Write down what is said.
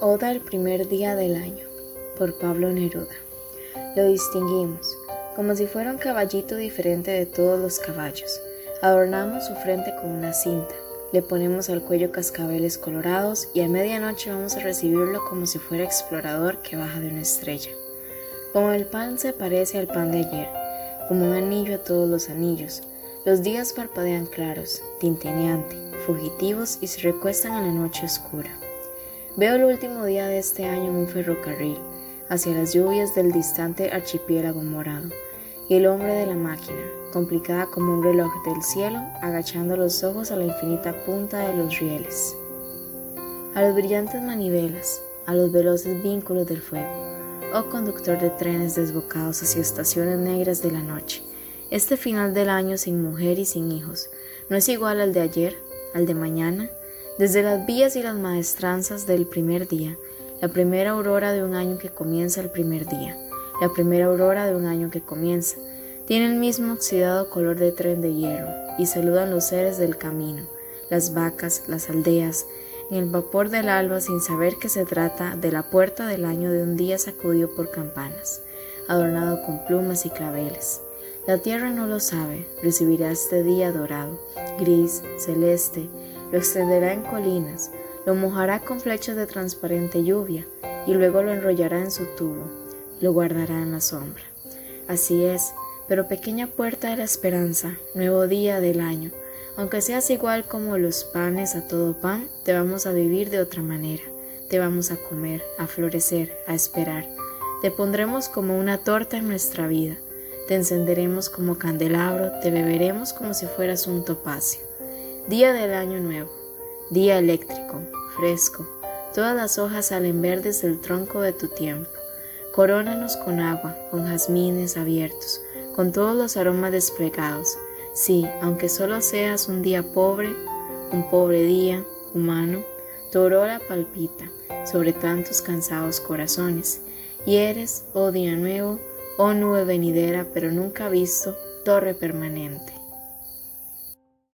Oda el primer día del año, por Pablo Neruda. Lo distinguimos, como si fuera un caballito diferente de todos los caballos. Adornamos su frente con una cinta, le ponemos al cuello cascabeles colorados y a medianoche vamos a recibirlo como si fuera explorador que baja de una estrella. Como el pan se parece al pan de ayer, como un anillo a todos los anillos, los días parpadean claros, tintineante, fugitivos y se recuestan en la noche oscura. Veo el último día de este año en un ferrocarril, hacia las lluvias del distante archipiélago morado, y el hombre de la máquina, complicada como un reloj del cielo, agachando los ojos a la infinita punta de los rieles. A los brillantes manivelas, a los veloces vínculos del fuego, oh conductor de trenes desbocados hacia estaciones negras de la noche, este final del año sin mujer y sin hijos, no es igual al de ayer, al de mañana, desde las vías y las maestranzas del primer día, la primera aurora de un año que comienza el primer día, la primera aurora de un año que comienza, tiene el mismo oxidado color de tren de hierro, y saludan los seres del camino, las vacas, las aldeas, en el vapor del alba sin saber que se trata de la puerta del año de un día sacudido por campanas, adornado con plumas y claveles. La tierra no lo sabe, recibirá este día dorado, gris, celeste, lo extenderá en colinas, lo mojará con flechas de transparente lluvia y luego lo enrollará en su tubo, lo guardará en la sombra. Así es, pero pequeña puerta de la esperanza, nuevo día del año, aunque seas igual como los panes a todo pan, te vamos a vivir de otra manera, te vamos a comer, a florecer, a esperar. Te pondremos como una torta en nuestra vida, te encenderemos como candelabro, te beberemos como si fueras un topacio. Día del año nuevo, día eléctrico, fresco, todas las hojas salen verdes del tronco de tu tiempo. Corónanos con agua, con jazmines abiertos, con todos los aromas desplegados. Sí, aunque solo seas un día pobre, un pobre día, humano, tu aurora palpita sobre tantos cansados corazones, y eres, oh día nuevo, oh nube venidera pero nunca visto, torre permanente.